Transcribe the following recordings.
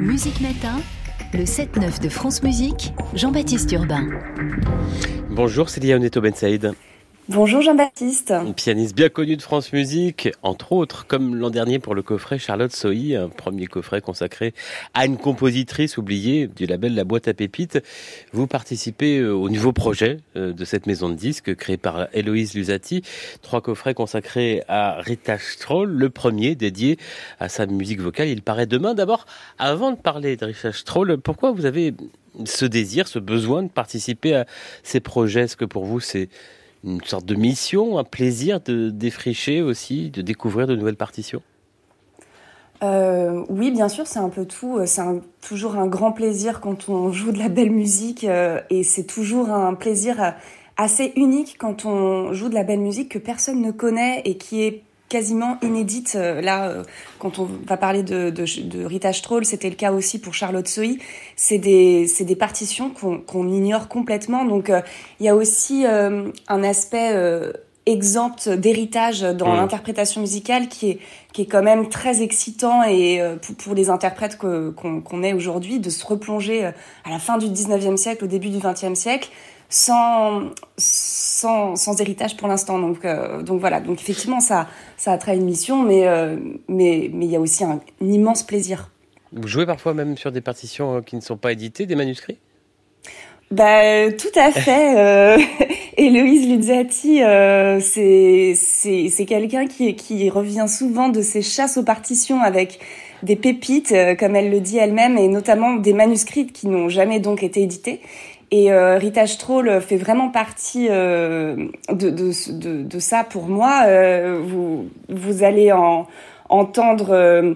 Musique Matin, le 7-9 de France Musique, Jean-Baptiste Urbain. Bonjour, c'est Oneto Ben Saïd. Bonjour Jean-Baptiste. Pianiste bien connue de France Musique, entre autres, comme l'an dernier pour le coffret Charlotte Sohi, un premier coffret consacré à une compositrice oubliée du label La Boîte à Pépites. Vous participez euh, au nouveau projet euh, de cette maison de disques créée par Héloïse Lusati. Trois coffrets consacrés à Rita Stroll, le premier dédié à sa musique vocale. Il paraît demain. D'abord, avant de parler de Rita Stroll, pourquoi vous avez ce désir, ce besoin de participer à ces projets? Est-ce que pour vous c'est une sorte de mission, un plaisir de défricher aussi, de découvrir de nouvelles partitions euh, oui, bien sûr, c'est un peu tout. C'est toujours un grand plaisir quand on joue de la belle musique euh, et c'est toujours un plaisir assez unique quand on joue de la belle musique que personne ne connaît et qui est quasiment inédite. Euh, là, euh, quand on va parler de, de, de Rita Stroll, c'était le cas aussi pour Charlotte Sohi. C'est des, c'est des partitions qu'on ignore complètement. Donc, euh, il y a aussi un aspect exempt d'héritage dans mmh. l'interprétation musicale qui est, qui est quand même très excitant et pour, pour les interprètes qu'on est aujourd'hui, de se replonger à la fin du 19e siècle, au début du 20e siècle, sans, sans, sans héritage pour l'instant. Donc, euh, donc voilà, donc effectivement, ça, ça attrait une mission, mais euh, mais mais il y a aussi un, immense plaisir. Vous jouez parfois même sur des partitions euh, qui ne sont pas éditées, des manuscrits? Bah, tout à fait. Euh, Héloïse Luzzati, euh, c'est quelqu'un qui, qui revient souvent de ses chasses aux partitions avec des pépites, comme elle le dit elle-même, et notamment des manuscrits qui n'ont jamais donc été édités. Et euh, Rita Stroll fait vraiment partie euh, de, ça pour moi. Euh, vous, vous allez en, entendre euh,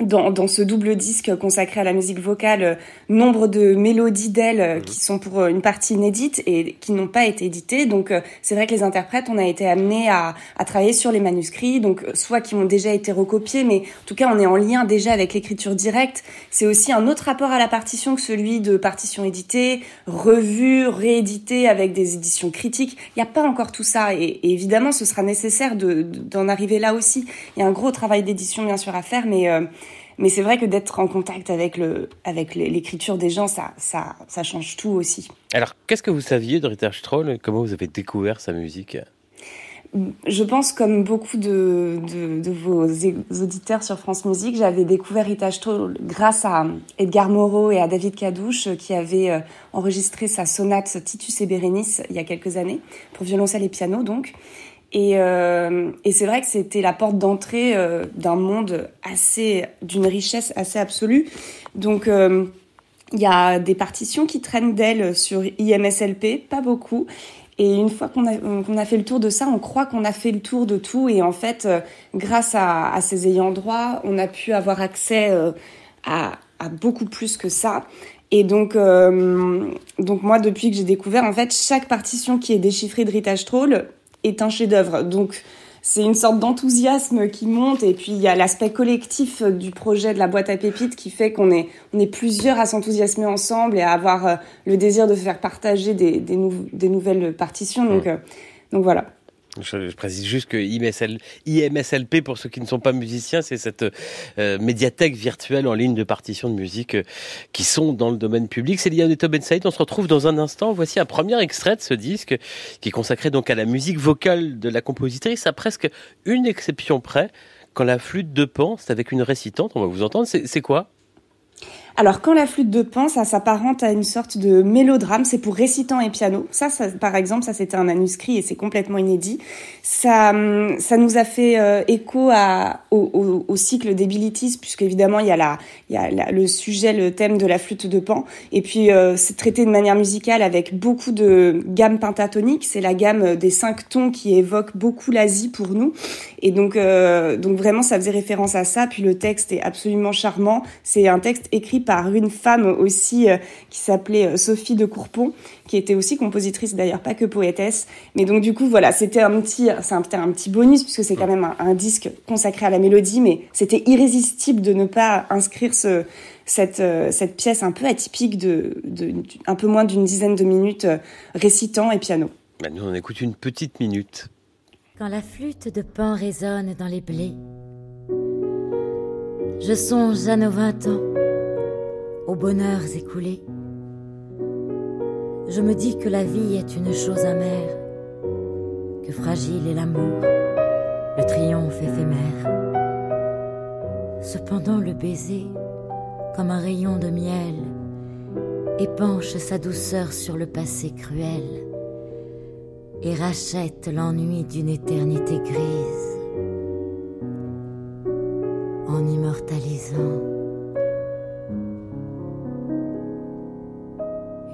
dans, dans, ce double disque consacré à la musique vocale, euh, nombre de mélodies d'elle euh, qui sont pour euh, une partie inédite et qui n'ont pas été éditées. Donc c'est vrai que les interprètes, on a été amenés à, à, travailler sur les manuscrits, donc soit qui ont déjà été recopiés, mais en tout cas on est en lien déjà avec l'écriture directe. C'est aussi un autre rapport à la partition que celui de partition éditée, revue, rééditée avec des éditions critiques. Il n'y a pas encore tout ça et, et évidemment ce sera nécessaire d'en de, arriver là aussi. Il y a un gros travail d'édition bien sûr à faire, mais mais c'est vrai que d'être en contact avec le, avec l'écriture des gens, ça, ça, ça change tout aussi. Alors, qu'est-ce que vous saviez de Ritter Stroll Comment vous avez découvert sa musique? Je pense, comme beaucoup de, de, de, vos auditeurs sur France Musique, j'avais découvert Rita Stroll grâce à Edgar Moreau et à David Cadouche, qui avaient euh, enregistré sa sonate Titus et Bérénice il y a quelques années, pour violoncelle et piano donc. Et, euh, et c'est vrai que c'était la porte d'entrée euh, d'un monde assez, d'une richesse assez absolue. Donc, euh, il y a des partitions qui traînent d'elle sur IMSLP, pas beaucoup. Et une fois qu'on a, fait le tour de ça, on croit qu'on a fait le tour de tout. Et en fait, grâce à, à ces ayants droit, on a pu avoir accès à, beaucoup plus que ça. Et donc, donc moi, depuis que j'ai découvert, en fait, chaque partition qui est déchiffrée de Rita Stroll, est un chef-d'œuvre. Donc, c'est une sorte d'enthousiasme qui monte et puis il y a l'aspect collectif du projet de la boîte à pépites qui fait qu'on est on est plusieurs à s'enthousiasmer ensemble et à avoir euh, le désir de faire partager des, des, des nouvelles partitions. Donc euh, donc voilà je, je, précise juste que IMSL, IMSLP, pour ceux qui ne sont pas musiciens, c'est cette euh, médiathèque virtuelle en ligne de partitions de musique euh, qui sont dans le domaine public. C'est à Ben Saïd. On se retrouve dans un instant. Voici un premier extrait de ce disque qui est consacré donc à la musique vocale de la compositrice, à presque une exception près. Quand la flûte de Pan, c'est avec une récitante, on va vous entendre. C'est quoi? Alors, quand la flûte de Pan, ça s'apparente à une sorte de mélodrame, c'est pour récitant et piano. Ça, ça par exemple, ça c'était un manuscrit et c'est complètement inédit. Ça, hum, ça nous a fait euh, écho à, au, au, au, cycle des Bilitis, puisque évidemment il y a, la, il y a le sujet, le thème de la flûte de Pan, et puis euh, c'est traité de manière musicale avec beaucoup de gamme pentatonique. C'est la gamme des cinq tons qui évoque beaucoup l'Asie pour nous, et donc, euh, donc vraiment ça faisait référence à ça. Puis le texte est absolument charmant. C'est un texte écrit par une femme aussi euh, qui s'appelait euh, Sophie de Courpon, qui était aussi compositrice d'ailleurs, pas que poétesse. Mais donc du coup, voilà, c'était un petit, c'est un, un, petit bonus puisque c'est quand même un, un, disque consacré à la mélodie, mais c'était irrésistible de ne pas inscrire ce, cette, euh, cette pièce un peu atypique de, de, de un peu moins d'une dizaine de minutes récitant et piano. Bah nous, on écoute une petite minute. Quand la flûte de Pan résonne dans les blés Je songe à nos vingt ans, aux bonheurs écoulés. Je me dis que la vie est une chose amère, que fragile est l'amour, le triomphe éphémère. Cependant le baiser, comme un rayon de miel, épanche sa douceur sur le passé cruel et rachète l'ennui d'une éternité grise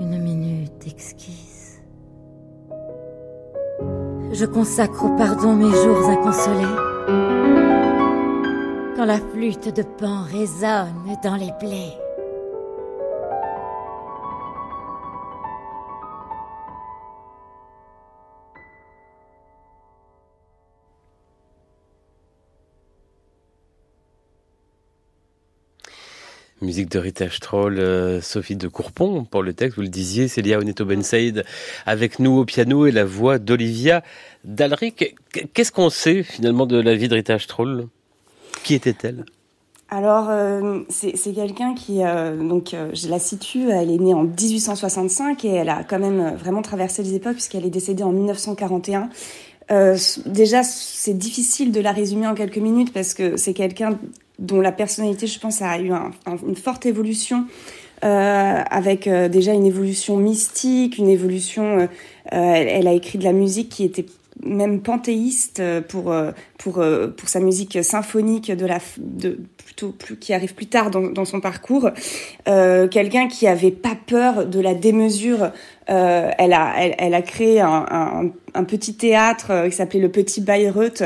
une minute exquise. Je consacre au pardon mes jours inconsolés. Quand la flûte de Pan résonne dans les plaies. Musique de Rita Stroll, euh, Sophie de Courpon pour le texte, vous le disiez, Célia Oneto Ben Saïd avec nous au piano et la voix d'Olivia Dalric. Qu'est-ce qu'on sait finalement de la vie de Rita Stroll Qui était-elle? Alors, euh, c'est quelqu'un qui, euh, donc, je la situe, elle est née en 1865 et elle a quand même vraiment traversé les époques puisqu'elle est décédée en 1941. Déjà, c'est difficile de la résumer en quelques minutes parce que c'est quelqu'un dont la personnalité, je pense, a eu une forte évolution. Euh, avec euh, déjà une évolution mystique, une évolution. Euh, elle, a écrit de la musique qui était même panthéiste pour pour pour sa musique symphonique de la de plutôt plus qui arrive plus tard dans, dans son parcours. Quelqu'un qui avait pas peur de la démesure. elle a elle, elle, a créé un, un, petit théâtre qui s'appelait le Petit Bayreuth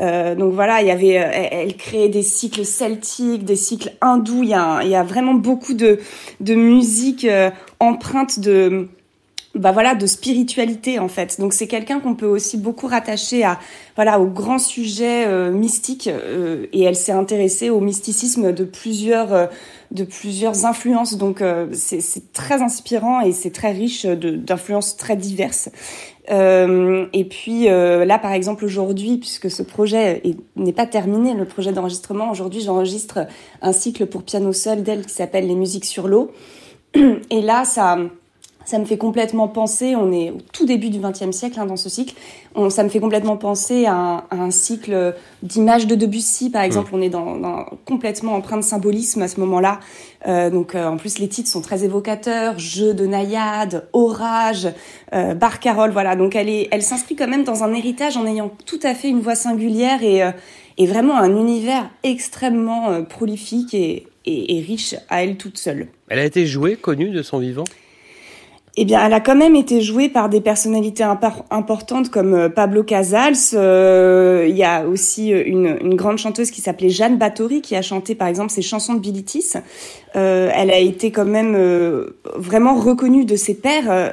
euh, donc voilà, il y avait, euh, elle créait des cycles celtiques, des cycles hindous. Il y a, il y a vraiment beaucoup de, de musique euh, empreinte de, bah voilà, de spiritualité en fait. Donc c'est quelqu'un qu'on peut aussi beaucoup rattacher à, voilà, au grand sujet euh, mystique. et elle s'est intéressée au mysticisme de plusieurs, de plusieurs influences. Donc c'est très inspirant et c'est très riche d'influences très diverses. Euh, et puis euh, là, par exemple, aujourd'hui, puisque ce projet n'est pas terminé, le projet d'enregistrement, aujourd'hui, j'enregistre un cycle pour piano seul d'elle qui s'appelle Les musiques sur l'eau. Et là, ça, ça me fait complètement penser, on est au tout début du XXe siècle hein, dans ce cycle, on, ça me fait complètement penser à un, cycle d'images de Debussy, par exemple, mmh. on est dans, dans, complètement empreint de symbolisme à ce moment-là. Euh, donc euh, en plus les titres sont très évocateurs, jeu de naïade, orage, euh, barcarolle, voilà. Donc elle est, elle s'inscrit quand même dans un héritage en ayant tout à fait une voix singulière et, et vraiment un univers extrêmement prolifique et, et, et riche à elle toute seule. Elle a été jouée, connue de son vivant? Eh bien, elle a quand même été jouée par des personnalités importantes comme euh, Pablo Casals. Euh, il y a aussi euh, une, grande chanteuse qui s'appelait Jeanne Bathory qui a chanté par exemple ses chansons de Bilitis. Elle a été quand même vraiment reconnue de ses pairs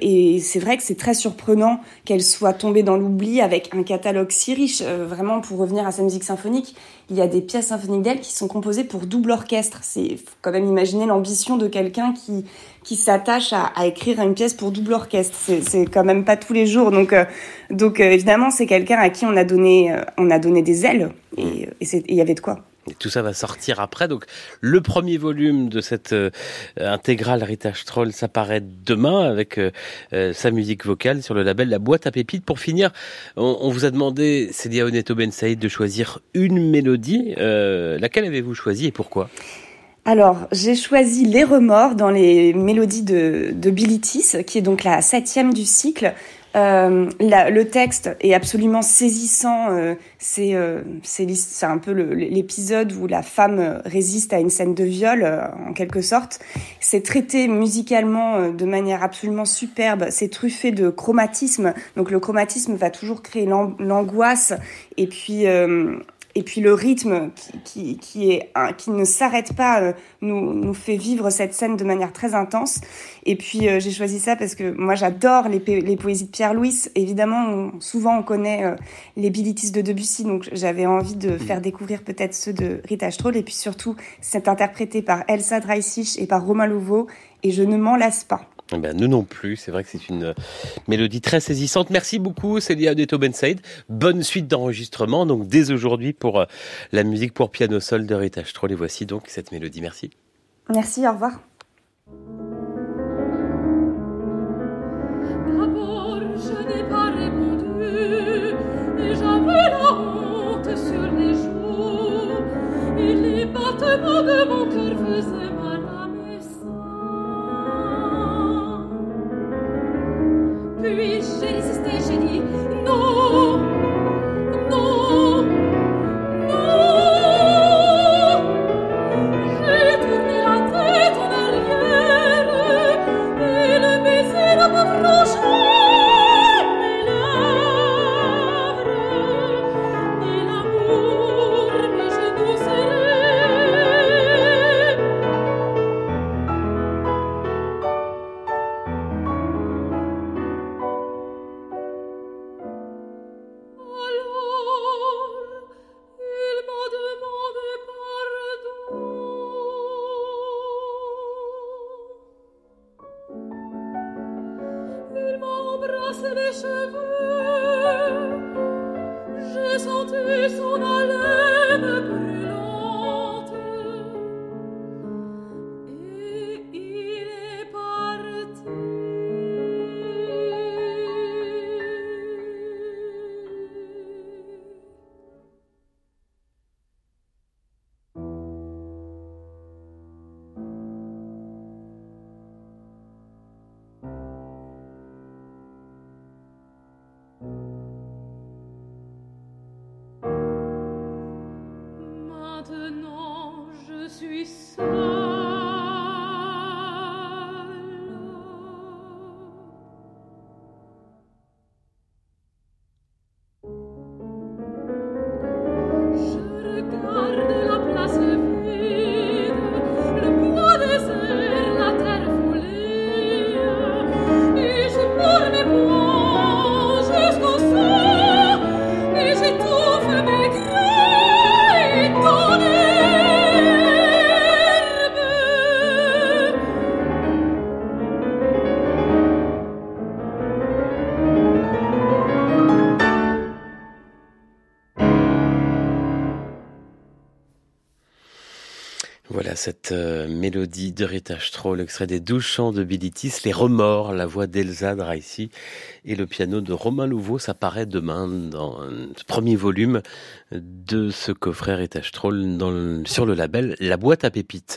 et c'est vrai que c'est très surprenant qu'elle soit tombée dans l'oubli avec un catalogue si riche. vraiment, pour revenir à sa musique symphonique, il y a des pièces symphoniques d'elle qui sont composées pour double orchestre. C'est quand même imaginer l'ambition de quelqu'un qui qui s'attache à, à, écrire une pièce pour double orchestre. C'est quand même pas tous les jours. Donc, euh, donc euh, évidemment, c'est quelqu'un à qui on a donné, euh, on a donné des ailes. Et il y avait de quoi. Et tout ça va sortir après. Donc, le premier volume de cette intégrale Rita Stroll s'apparaît demain avec sa musique vocale sur le label La Boîte à Pépites. Pour finir, on, on vous a demandé, Célia Oneto Ben Saïd, de choisir une mélodie. laquelle avez-vous choisi et pourquoi? Alors, j'ai choisi Les Remords dans les mélodies de, de Bilitis, qui est donc la septième du cycle. Euh, le texte est absolument saisissant. Euh, c'est euh, un peu l'épisode où la femme résiste à une scène de viol, euh, en quelque sorte. C'est traité musicalement euh, de manière absolument superbe. C'est truffé de chromatisme. Donc le chromatisme va toujours créer l'angoisse et puis et puis le rythme qui, qui, est, qui ne s'arrête pas euh, nous, nous fait vivre cette scène de manière très intense. Et puis euh, j'ai choisi ça parce que moi j'adore les, les, poésies de Pierre-Louis. Évidemment, souvent on connaît euh, les Bilitis de Debussy, donc j'avais envie de faire découvrir peut-être ceux de Rita Stroll. Et puis surtout, c'est interprété par Elsa Dreisich et par Romain Louveau, et je ne m'en lasse pas. Eh ben, nous non plus, c'est vrai que c'est une euh, mélodie très saisissante. Merci beaucoup Célia Adeto Ben Said. Bonne suite d'enregistrement donc dès aujourd'hui pour euh, la musique pour piano sol de Rita Stroll. Et voici donc cette mélodie. Merci. Merci, au revoir. D'abord, je n'ai pas répondu et j'avais la honte sur les joues et les battements de mon cœur faisaient Puis j'ai dit non, Senti son haleine brûlante. Cette euh, mélodie de Rita Stroll, extrait des douze chants de Bilitis, Les Remords, la voix d'Elsa Draisi et le piano de Romain Louveau. Ça paraît demain dans ce premier volume de ce coffret Rita Stroll le- sur le label La Boîte à Pépites.